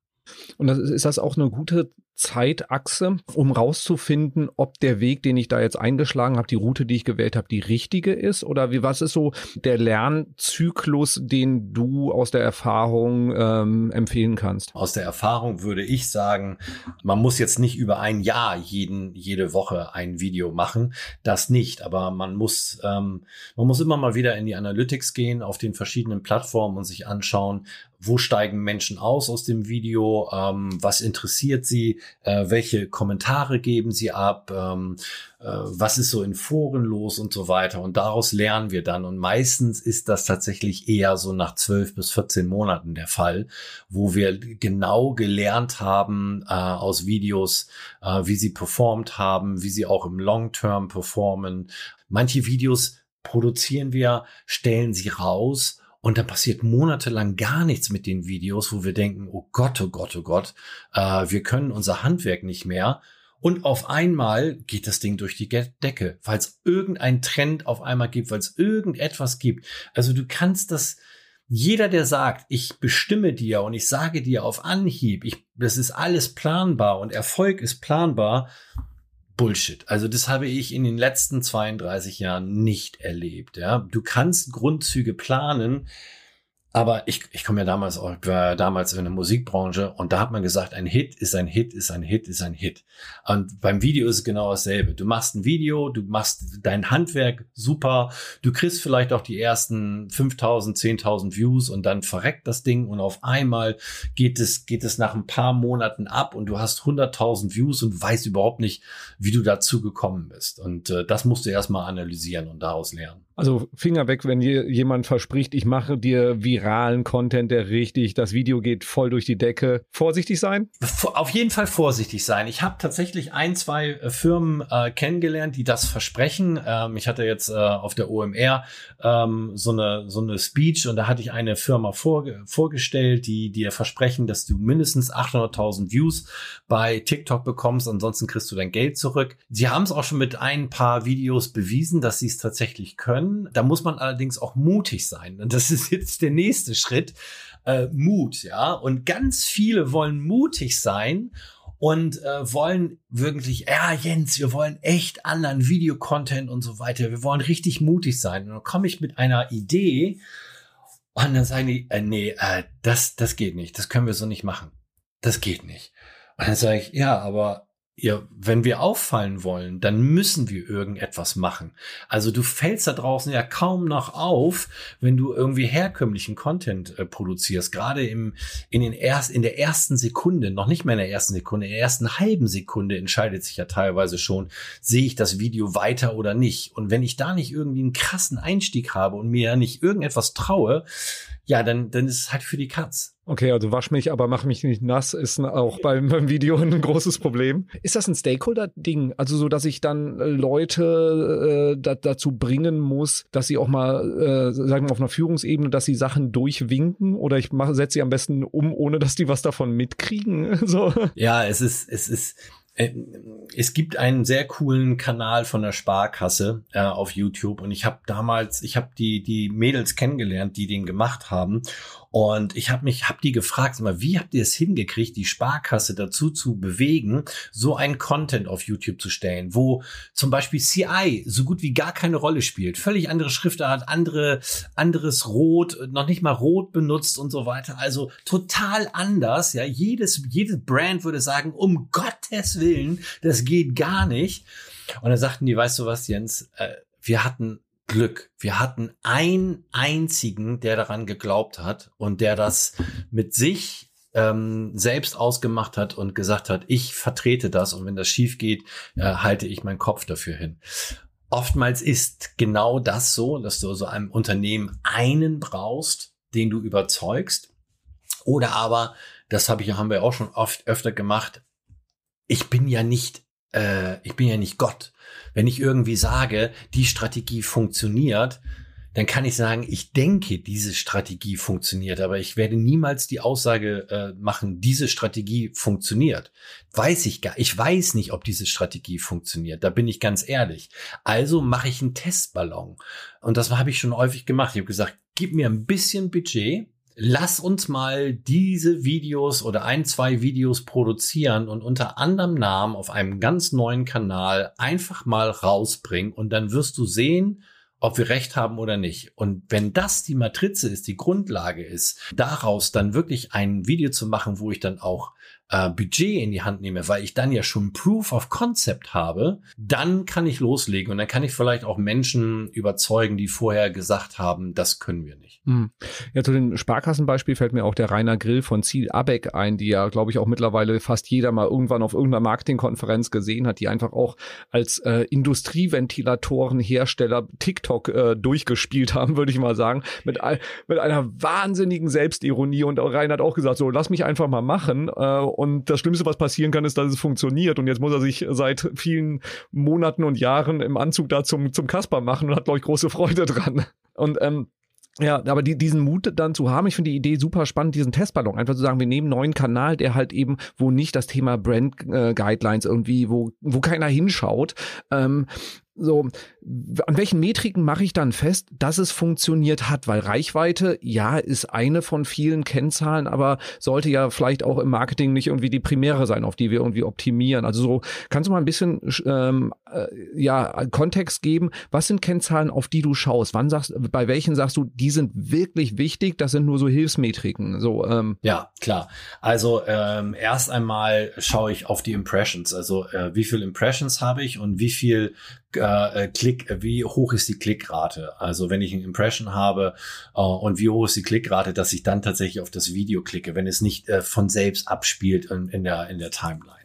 Und das ist, das auch eine gute Zeitachse, um rauszufinden, ob der Weg, den ich da jetzt eingeschlagen habe, die Route, die ich gewählt habe, die richtige ist? Oder wie was ist so der Lernzyklus, den du aus der Erfahrung ähm, empfehlen kannst? Aus der Erfahrung würde ich sagen, man muss jetzt nicht über ein Jahr jeden, jede Woche ein Video machen. Das nicht, aber man muss, ähm, man muss immer mal wieder in die Analytics gehen auf den verschiedenen Plattformen und sich anschauen, wo steigen Menschen aus aus dem Video, ähm, was interessiert sie, äh, welche Kommentare geben sie ab, ähm, äh, was ist so in Foren los und so weiter. Und daraus lernen wir dann. Und meistens ist das tatsächlich eher so nach zwölf bis 14 Monaten der Fall, wo wir genau gelernt haben äh, aus Videos, äh, wie sie performt haben, wie sie auch im Long-Term performen. Manche Videos produzieren wir, stellen sie raus und dann passiert monatelang gar nichts mit den Videos, wo wir denken, oh Gott, oh Gott, oh Gott, äh, wir können unser Handwerk nicht mehr. Und auf einmal geht das Ding durch die Decke, weil es irgendein Trend auf einmal gibt, weil es irgendetwas gibt. Also du kannst das, jeder, der sagt, ich bestimme dir und ich sage dir auf Anhieb, ich, das ist alles planbar und Erfolg ist planbar, Bullshit. Also das habe ich in den letzten 32 Jahren nicht erlebt. Ja, du kannst Grundzüge planen, aber ich, ich komme ja damals auch, war damals in der Musikbranche und da hat man gesagt, ein Hit ist ein Hit, ist ein Hit, ist ein Hit. Und beim Video ist es genau dasselbe. Du machst ein Video, du machst dein Handwerk super, du kriegst vielleicht auch die ersten 5000, 10.000 Views und dann verreckt das Ding und auf einmal geht es, geht es nach ein paar Monaten ab und du hast 100.000 Views und weißt überhaupt nicht, wie du dazu gekommen bist. Und äh, das musst du erstmal analysieren und daraus lernen. Also Finger weg, wenn jemand verspricht, ich mache dir viralen Content, der richtig, das Video geht voll durch die Decke. Vorsichtig sein? Auf jeden Fall vorsichtig sein. Ich habe tatsächlich ein, zwei äh, Firmen äh, kennengelernt, die das versprechen. Ähm, ich hatte jetzt äh, auf der OMR ähm, so, eine, so eine Speech und da hatte ich eine Firma vor, vorgestellt, die dir versprechen, dass du mindestens 800.000 Views bei TikTok bekommst, ansonsten kriegst du dein Geld zurück. Sie haben es auch schon mit ein paar Videos bewiesen, dass sie es tatsächlich können können. Da muss man allerdings auch mutig sein. Und das ist jetzt der nächste Schritt. Äh, Mut, ja. Und ganz viele wollen mutig sein und äh, wollen wirklich, ja, Jens, wir wollen echt anderen Videocontent und so weiter. Wir wollen richtig mutig sein. Und dann komme ich mit einer Idee und dann sagen die, äh, nee, äh, das, das geht nicht. Das können wir so nicht machen. Das geht nicht. Und dann sage ich, ja, aber ihr, wenn wir auffallen wollen, dann müssen wir irgendetwas machen. Also du fällst da draußen ja kaum noch auf, wenn du irgendwie herkömmlichen Content äh, produzierst. Gerade im, in den erst, in der ersten Sekunde, noch nicht mehr in der ersten Sekunde, in der ersten halben Sekunde entscheidet sich ja teilweise schon, sehe ich das Video weiter oder nicht. Und wenn ich da nicht irgendwie einen krassen Einstieg habe und mir ja nicht irgendetwas traue, ja, dann, dann ist es halt für die Katz. Okay, also wasch mich, aber mach mich nicht nass, ist auch beim, beim Video ein großes Problem. Ist das ein Stakeholder-Ding? Also so, dass ich dann äh, Leute äh, da, dazu bringen muss, dass sie auch mal, äh, sagen wir auf einer Führungsebene, dass sie Sachen durchwinken oder ich setze sie am besten um, ohne dass die was davon mitkriegen. <laughs> so. Ja, es ist, es ist, äh, es gibt einen sehr coolen Kanal von der Sparkasse äh, auf YouTube und ich habe damals, ich habe die die Mädels kennengelernt, die den gemacht haben und ich habe mich, habe die gefragt, mal, wie habt ihr es hingekriegt, die Sparkasse dazu zu bewegen, so einen Content auf YouTube zu stellen, wo zum Beispiel CI so gut wie gar keine Rolle spielt, völlig andere Schriftart, andere, anderes Rot, noch nicht mal Rot benutzt und so weiter. Also total anders. Ja, jedes, jedes Brand würde sagen, um Gottes Willen, das geht gar nicht. Und dann sagten die, weißt du was, Jens, äh, wir hatten Glück. Wir hatten einen einzigen, der daran geglaubt hat und der das mit sich ähm, selbst ausgemacht hat und gesagt hat, ich vertrete das und wenn das schief geht, äh, halte ich meinen Kopf dafür hin. Oftmals ist genau das so, dass du so einem Unternehmen einen brauchst, den du überzeugst. Oder aber, das habe ich, haben wir auch schon oft öfter gemacht, ich bin ja nicht, äh, ich bin ja nicht Gott. Wenn ich irgendwie sage, die Strategie funktioniert, dann kann ich sagen, ich denke, diese Strategie funktioniert, aber ich werde niemals die Aussage äh, machen, diese Strategie funktioniert. Weiß ich gar, ich weiß nicht, ob diese Strategie funktioniert. Da bin ich ganz ehrlich. Also mache ich einen Testballon. Und das habe ich schon häufig gemacht. Ich habe gesagt, gib mir ein bisschen Budget, lass uns mal diese Videos oder ein, zwei Videos produzieren und unter anderem Namen auf einem ganz neuen Kanal einfach mal rausbringen und dann wirst du sehen, ob wir recht haben oder nicht. Und wenn das die Matrize ist, die Grundlage ist, daraus dann wirklich ein Video zu machen, wo ich dann auch äh, Budget in die Hand nehme, weil ich dann ja schon Proof of Concept habe, dann kann ich loslegen und dann kann ich vielleicht auch Menschen überzeugen, die vorher gesagt haben, das können wir nicht. Hm. Ja, zu dem Sparkassenbeispiel fällt mir auch der Rainer Grill von Ziel Abeck ein, die ja, glaube ich, auch mittlerweile fast jeder mal irgendwann auf irgendeiner Marketingkonferenz gesehen hat, die einfach auch als äh, Industrieventilatorenhersteller TikTok äh, durchgespielt haben, würde ich mal sagen, mit, mit einer wahnsinnigen Selbstironie und Rainer hat auch gesagt, so lass mich einfach mal machen äh, und das Schlimmste, was passieren kann, ist, dass es funktioniert. Und jetzt muss er sich seit vielen Monaten und Jahren im Anzug da zum, zum Kasper machen und hat, glaube ich, große Freude dran. Und ähm, ja, aber die, diesen Mut dann zu haben, ich finde die Idee super spannend, diesen Testballon. Einfach zu sagen, wir nehmen einen neuen Kanal, der halt eben, wo nicht das Thema Brand äh, Guidelines irgendwie, wo, wo keiner hinschaut, ähm, so, an welchen Metriken mache ich dann fest, dass es funktioniert hat? Weil Reichweite, ja, ist eine von vielen Kennzahlen, aber sollte ja vielleicht auch im Marketing nicht irgendwie die primäre sein, auf die wir irgendwie optimieren. Also so, kannst du mal ein bisschen ähm, äh, ja Kontext geben? Was sind Kennzahlen, auf die du schaust? Wann sagst, bei welchen sagst du, die sind wirklich wichtig? Das sind nur so Hilfsmetriken. So, ähm. Ja, klar. Also ähm, erst einmal schaue ich auf die Impressions. Also äh, wie viel Impressions habe ich und wie viel äh, Klick, wie hoch ist die Klickrate? Also wenn ich ein Impression habe äh, und wie hoch ist die Klickrate, dass ich dann tatsächlich auf das Video klicke, wenn es nicht äh, von selbst abspielt in, in, der, in der Timeline.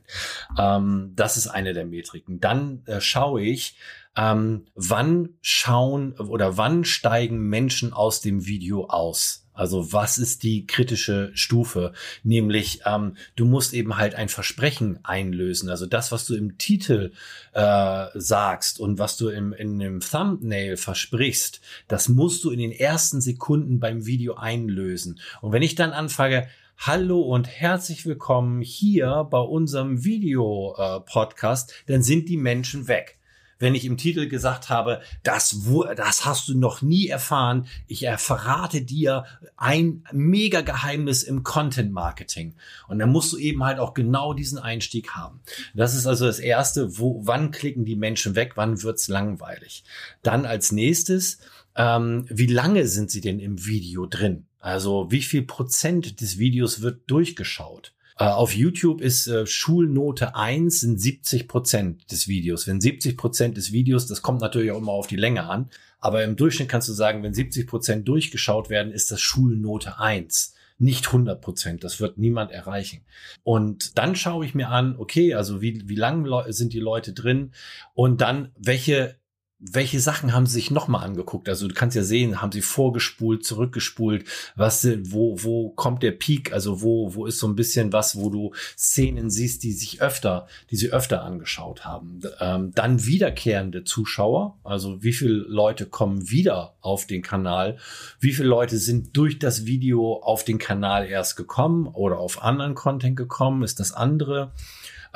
Ähm, das ist eine der Metriken. Dann äh, schaue ich, ähm, wann schauen oder wann steigen Menschen aus dem Video aus? Also was ist die kritische Stufe? Nämlich, ähm, du musst eben halt ein Versprechen einlösen. Also das, was du im Titel äh, sagst und was du im, in dem Thumbnail versprichst, das musst du in den ersten Sekunden beim Video einlösen. Und wenn ich dann anfange, Hallo und herzlich willkommen hier bei unserem Video-Podcast, äh, dann sind die Menschen weg wenn ich im Titel gesagt habe, das, das hast du noch nie erfahren. Ich verrate dir ein mega Geheimnis im Content Marketing. Und dann musst du eben halt auch genau diesen Einstieg haben. Das ist also das erste, wo, wann klicken die Menschen weg? Wann wird's langweilig? Dann als nächstes, ähm, wie lange sind sie denn im Video drin? Also wie viel Prozent des Videos wird durchgeschaut? Äh, auf YouTube ist äh, Schulnote 1 sind 70 Prozent des Videos. Wenn 70 Prozent des Videos, das kommt natürlich auch immer auf die Länge an, aber im Durchschnitt kannst du sagen, wenn 70 Prozent durchgeschaut werden, ist das Schulnote 1 nicht 100 Prozent. Das wird niemand erreichen. Und dann schaue ich mir an, okay, also wie, wie lang sind die Leute drin und dann welche welche Sachen haben sie sich nochmal angeguckt? Also du kannst ja sehen, haben sie vorgespult, zurückgespult, was, wo, wo kommt der Peak? Also wo, wo ist so ein bisschen was, wo du Szenen siehst, die sich öfter, die sie öfter angeschaut haben. Ähm, dann wiederkehrende Zuschauer, also wie viele Leute kommen wieder auf den Kanal? Wie viele Leute sind durch das Video auf den Kanal erst gekommen oder auf anderen Content gekommen? Ist das andere?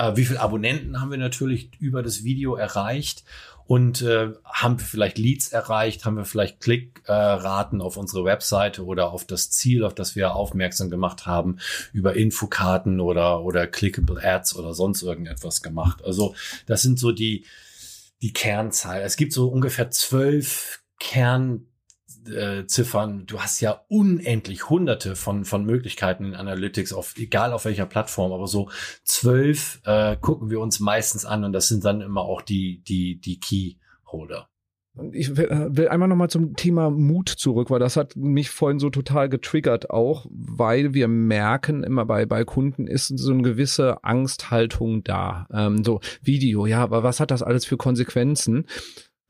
Äh, wie viele Abonnenten haben wir natürlich über das Video erreicht? Und äh, haben wir vielleicht Leads erreicht, haben wir vielleicht Klickraten äh, auf unsere Webseite oder auf das Ziel, auf das wir aufmerksam gemacht haben, über Infokarten oder oder clickable Ads oder sonst irgendetwas gemacht. Also das sind so die die Kernzahl. Es gibt so ungefähr zwölf Kern äh, Ziffern. Du hast ja unendlich hunderte von, von Möglichkeiten in Analytics, auf, egal auf welcher Plattform, aber so zwölf äh, gucken wir uns meistens an und das sind dann immer auch die, die, die Keyholder. Ich will, äh, einmal nochmal zum Thema Mut zurück, weil das hat mich vorhin so total getriggert auch, weil wir merken immer bei, bei Kunden ist so eine gewisse Angsthaltung da. Ähm, so Video, ja, aber was hat das alles für Konsequenzen?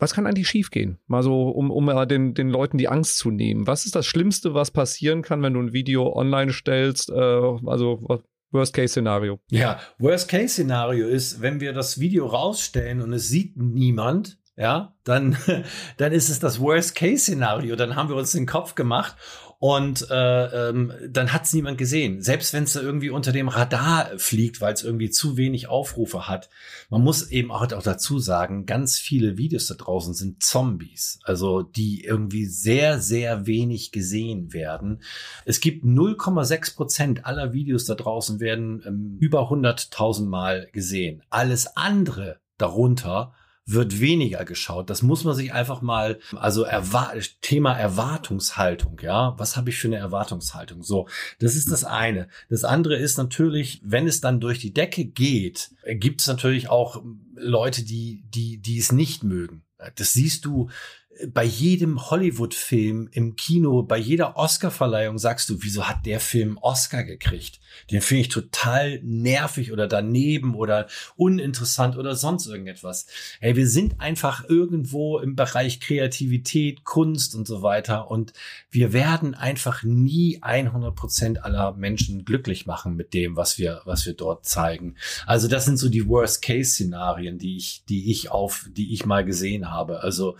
Was kann eigentlich schiefgehen? Mal so, um, um den, den Leuten die Angst zu nehmen. Was ist das Schlimmste, was passieren kann, wenn du ein Video online stellst? Äh, also Worst-Case-Szenario. Ja, Worst-Case-Szenario ist, wenn wir das Video rausstellen und es sieht niemand, ja, dann, <laughs> dann ist es das Worst-Case-Szenario. Dann haben wir uns den Kopf gemacht und äh, ähm, dann hat es niemand gesehen. Selbst wenn es irgendwie unter dem Radar fliegt, weil es irgendwie zu wenig Aufrufe hat. Man muss eben auch, auch dazu sagen, ganz viele Videos da draußen sind Zombies, also die irgendwie sehr, sehr wenig gesehen werden. Es gibt 0,6 Prozent aller Videos da draußen werden ähm, über 100.000 Mal gesehen. Alles andere darunter wird weniger geschaut. Das muss man sich einfach mal, also Erwar Thema Erwartungshaltung, ja. Was habe ich für eine Erwartungshaltung? So, das ist das eine. Das andere ist natürlich, wenn es dann durch die Decke geht, gibt es natürlich auch Leute, die, die, die es nicht mögen. Das siehst du bei jedem Hollywood-Film im Kino, bei jeder Oscar-Verleihung sagst du, wieso hat der Film Oscar gekriegt? Den finde ich total nervig oder daneben oder uninteressant oder sonst irgendetwas. Hey, wir sind einfach irgendwo im Bereich Kreativität, Kunst und so weiter und wir werden einfach nie 100 Prozent aller Menschen glücklich machen mit dem, was wir, was wir dort zeigen. Also das sind so die Worst-Case-Szenarien, die ich, die ich auf, die ich mal gesehen habe. Also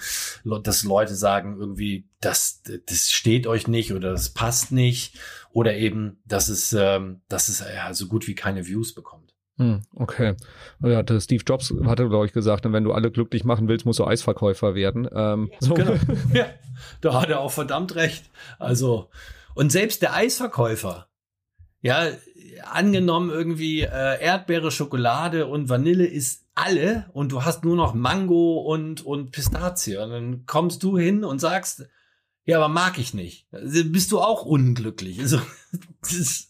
dass Leute sagen irgendwie, das, das steht euch nicht oder das passt nicht oder eben, dass es, ähm, dass es ja, so gut wie keine Views bekommt. Hm, okay. Ja, hatte Steve Jobs hatte, glaube ich, gesagt, wenn du alle glücklich machen willst, musst du Eisverkäufer werden. Ähm, so. Genau. <laughs> Ja, da hat er auch verdammt recht. Also, und selbst der Eisverkäufer, ja, angenommen irgendwie äh, Erdbeere, Schokolade und Vanille ist alle und du hast nur noch Mango und, und Pistazie. Und dann kommst du hin und sagst, ja, aber mag ich nicht. Also bist du auch unglücklich. Also, <laughs> das ist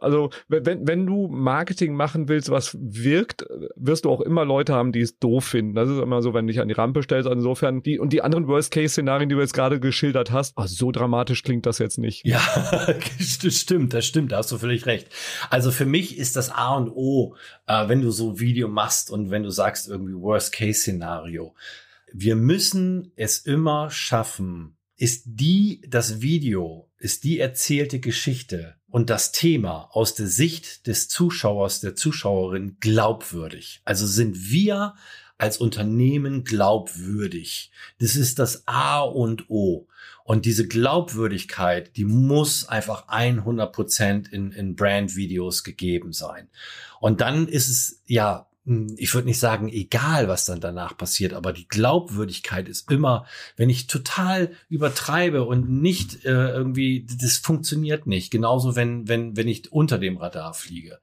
also wenn, wenn du Marketing machen willst, was wirkt, wirst du auch immer Leute haben, die es doof finden. Das ist immer so, wenn du dich an die Rampe stellst. Also insofern die und die anderen Worst-Case-Szenarien, die du jetzt gerade geschildert hast, oh, so dramatisch klingt das jetzt nicht. Ja, <laughs> das stimmt, das stimmt, da hast du völlig recht. Also für mich ist das A und O, äh, wenn du so Video machst und wenn du sagst irgendwie Worst-Case-Szenario. Wir müssen es immer schaffen, ist die, das Video, ist die erzählte Geschichte und das Thema aus der Sicht des Zuschauers, der Zuschauerin glaubwürdig. Also sind wir als Unternehmen glaubwürdig. Das ist das A und O. Und diese Glaubwürdigkeit, die muss einfach 100 Prozent in, in Brand-Videos gegeben sein. Und dann ist es, ja, ich würde nicht sagen, egal, was dann danach passiert, aber die Glaubwürdigkeit ist immer, wenn ich total übertreibe und nicht äh, irgendwie, das funktioniert nicht. Genauso, wenn, wenn, wenn ich unter dem Radar fliege.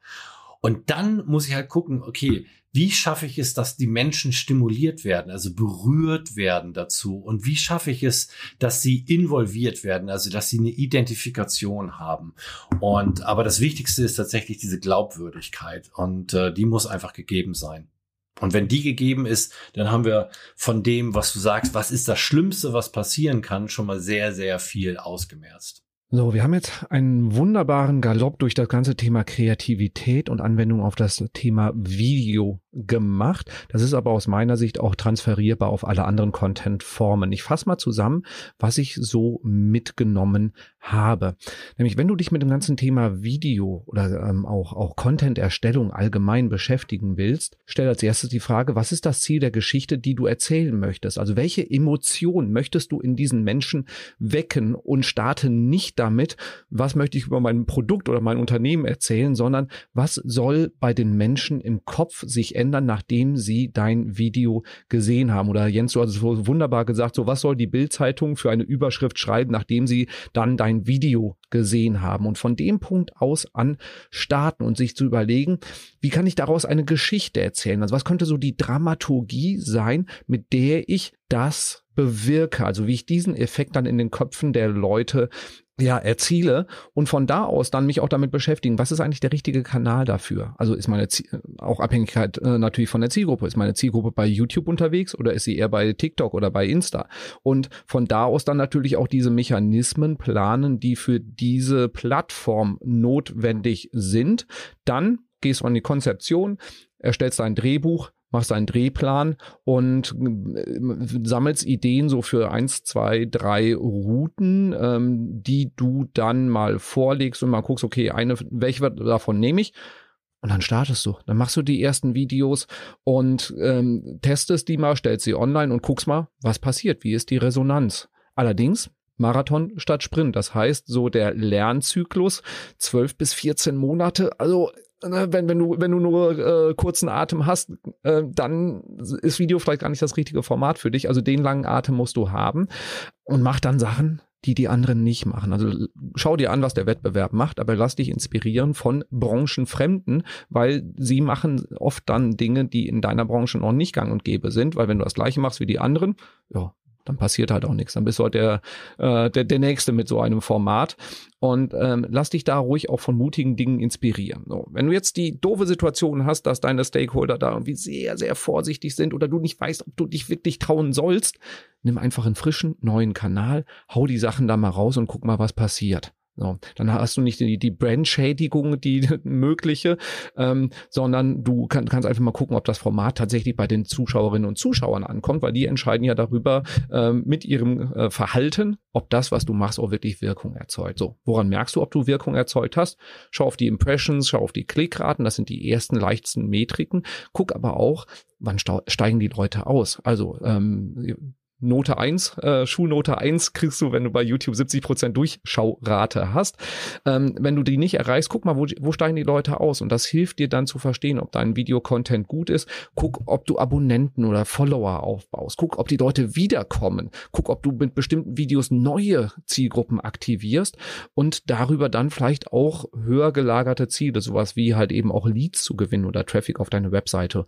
Und dann muss ich halt gucken, okay, wie schaffe ich es, dass die Menschen stimuliert werden, also berührt werden dazu? Und wie schaffe ich es, dass sie involviert werden, also dass sie eine Identifikation haben? Und aber das Wichtigste ist tatsächlich diese Glaubwürdigkeit und äh, die muss einfach gegeben sein. Und wenn die gegeben ist, dann haben wir von dem, was du sagst, was ist das Schlimmste, was passieren kann, schon mal sehr, sehr viel ausgemerzt. So, wir haben jetzt einen wunderbaren Galopp durch das ganze Thema Kreativität und Anwendung auf das Thema Video gemacht. Das ist aber aus meiner Sicht auch transferierbar auf alle anderen Content-Formen. Ich fasse mal zusammen, was ich so mitgenommen habe. Nämlich, wenn du dich mit dem ganzen Thema Video oder ähm, auch, auch Content-Erstellung allgemein beschäftigen willst, stell als erstes die Frage, was ist das Ziel der Geschichte, die du erzählen möchtest? Also welche Emotion möchtest du in diesen Menschen wecken und starte nicht damit, was möchte ich über mein Produkt oder mein Unternehmen erzählen, sondern was soll bei den Menschen im Kopf sich ändern, nachdem sie dein Video gesehen haben? Oder Jens, du hast es wunderbar gesagt, so was soll die Bildzeitung für eine Überschrift schreiben, nachdem sie dann dein Video gesehen haben? Und von dem Punkt aus an starten und sich zu überlegen, wie kann ich daraus eine Geschichte erzählen? Also was könnte so die Dramaturgie sein, mit der ich das bewirke, also wie ich diesen Effekt dann in den Köpfen der Leute ja, erziele und von da aus dann mich auch damit beschäftigen, was ist eigentlich der richtige Kanal dafür? Also ist meine Ziel, auch Abhängigkeit äh, natürlich von der Zielgruppe. Ist meine Zielgruppe bei YouTube unterwegs oder ist sie eher bei TikTok oder bei Insta? Und von da aus dann natürlich auch diese Mechanismen planen, die für diese Plattform notwendig sind. Dann gehst du an die Konzeption, erstellst ein Drehbuch, machst einen Drehplan und äh, sammelst Ideen so für eins, zwei, drei Routen, ähm, die du dann mal vorlegst und mal guckst, okay, eine, welche davon nehme ich? Und dann startest du. Dann machst du die ersten Videos und ähm, testest die mal, stellst sie online und guckst mal, was passiert, wie ist die Resonanz. Allerdings Marathon statt Sprint. Das heißt, so der Lernzyklus zwölf bis 14 Monate. Also wenn, wenn du, wenn du nur äh, kurzen Atem hast, äh, dann ist Video vielleicht gar nicht das richtige Format für dich. Also den langen Atem musst du haben und mach dann Sachen, die die anderen nicht machen. Also schau dir an, was der Wettbewerb macht, aber lass dich inspirieren von Branchenfremden, weil sie machen oft dann Dinge, die in deiner Branche noch nicht gang und gäbe sind, weil wenn du das gleiche machst wie die anderen, ja, dann passiert halt auch nichts. Dann bist du halt der, äh, der, der Nächste mit so einem Format. Und ähm, lass dich da ruhig auch von mutigen Dingen inspirieren. So, wenn du jetzt die doofe Situation hast, dass deine Stakeholder da irgendwie sehr, sehr vorsichtig sind oder du nicht weißt, ob du dich wirklich trauen sollst, nimm einfach einen frischen, neuen Kanal, hau die Sachen da mal raus und guck mal, was passiert. So, dann hast du nicht die, die Brandschädigung, die <laughs> mögliche, ähm, sondern du kann, kannst einfach mal gucken, ob das Format tatsächlich bei den Zuschauerinnen und Zuschauern ankommt, weil die entscheiden ja darüber ähm, mit ihrem äh, Verhalten, ob das, was du machst, auch wirklich Wirkung erzeugt. So, woran merkst du, ob du Wirkung erzeugt hast? Schau auf die Impressions, schau auf die Klickraten, das sind die ersten leichtesten Metriken. Guck aber auch, wann steigen die Leute aus? Also ähm, Note 1, äh, Schulnote 1 kriegst du, wenn du bei YouTube 70% Durchschaurate hast. Ähm, wenn du die nicht erreichst, guck mal, wo, wo steigen die Leute aus? Und das hilft dir dann zu verstehen, ob dein Videocontent gut ist. Guck, ob du Abonnenten oder Follower aufbaust. Guck, ob die Leute wiederkommen. Guck, ob du mit bestimmten Videos neue Zielgruppen aktivierst und darüber dann vielleicht auch höher gelagerte Ziele, sowas wie halt eben auch Leads zu gewinnen oder Traffic auf deine Webseite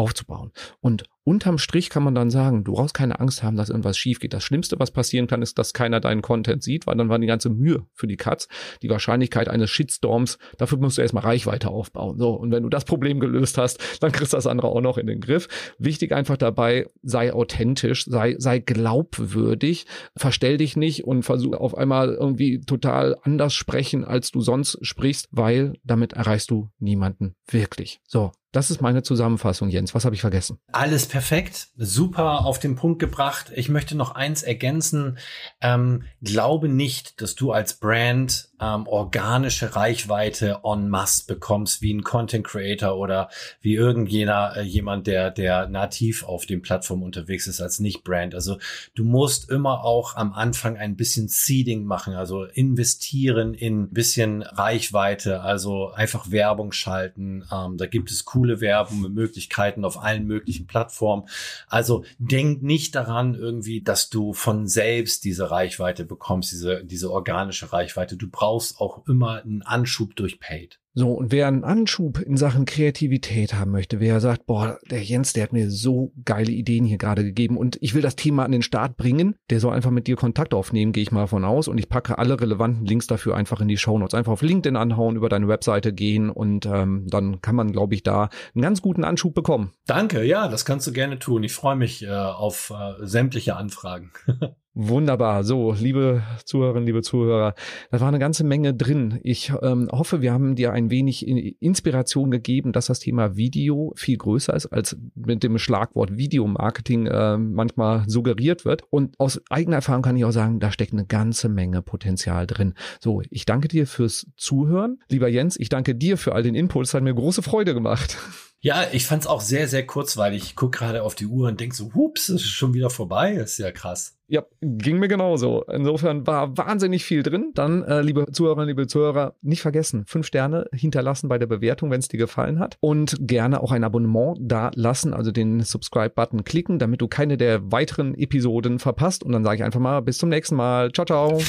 aufzubauen. Und unterm Strich kann man dann sagen, du brauchst keine Angst haben, dass irgendwas schief geht. Das Schlimmste, was passieren kann, ist, dass keiner deinen Content sieht, weil dann war die ganze Mühe für die Katz. Die Wahrscheinlichkeit eines Shitstorms, dafür musst du erstmal Reichweite aufbauen. So, und wenn du das Problem gelöst hast, dann kriegst du das andere auch noch in den Griff. Wichtig einfach dabei, sei authentisch, sei, sei glaubwürdig, verstell dich nicht und versuch auf einmal irgendwie total anders sprechen, als du sonst sprichst, weil damit erreichst du niemanden wirklich. So, das ist meine Zusammenfassung, Jens. Was habe ich vergessen? Alles perfekt, super auf den Punkt gebracht. Ich möchte noch eins ergänzen. Ähm, glaube nicht, dass du als Brand ähm, organische Reichweite en masse bekommst, wie ein Content Creator oder wie irgendjener, äh, jemand, der, der nativ auf den Plattformen unterwegs ist als Nicht-Brand. Also du musst immer auch am Anfang ein bisschen Seeding machen, also investieren in ein bisschen Reichweite, also einfach Werbung schalten. Ähm, da gibt es coole Werbung mit Möglichkeiten auf allen möglichen Plattformen. Also denk nicht daran irgendwie, dass du von selbst diese Reichweite bekommst, diese, diese organische Reichweite. Du brauchst auch immer einen Anschub durch Paid. So, und wer einen Anschub in Sachen Kreativität haben möchte, wer sagt, boah, der Jens, der hat mir so geile Ideen hier gerade gegeben und ich will das Thema an den Start bringen, der soll einfach mit dir Kontakt aufnehmen, gehe ich mal von aus. Und ich packe alle relevanten Links dafür einfach in die Show Notes. Einfach auf LinkedIn anhauen, über deine Webseite gehen und ähm, dann kann man, glaube ich, da einen ganz guten Anschub bekommen. Danke, ja, das kannst du gerne tun. Ich freue mich äh, auf äh, sämtliche Anfragen. <laughs> Wunderbar. So, liebe Zuhörerinnen, liebe Zuhörer, da war eine ganze Menge drin. Ich ähm, hoffe, wir haben dir ein wenig Inspiration gegeben, dass das Thema Video viel größer ist, als mit dem Schlagwort Videomarketing äh, manchmal suggeriert wird. Und aus eigener Erfahrung kann ich auch sagen, da steckt eine ganze Menge Potenzial drin. So, ich danke dir fürs Zuhören. Lieber Jens, ich danke dir für all den Input. Es hat mir große Freude gemacht. <laughs> Ja, ich fand es auch sehr, sehr kurzweilig. Ich gucke gerade auf die Uhr und denke so, hups, ist schon wieder vorbei. Das ist ja krass. Ja, ging mir genauso. Insofern war wahnsinnig viel drin. Dann, äh, liebe Zuhörerinnen, liebe Zuhörer, nicht vergessen, fünf Sterne hinterlassen bei der Bewertung, wenn es dir gefallen hat. Und gerne auch ein Abonnement da lassen, also den Subscribe-Button klicken, damit du keine der weiteren Episoden verpasst. Und dann sage ich einfach mal, bis zum nächsten Mal. Ciao, ciao.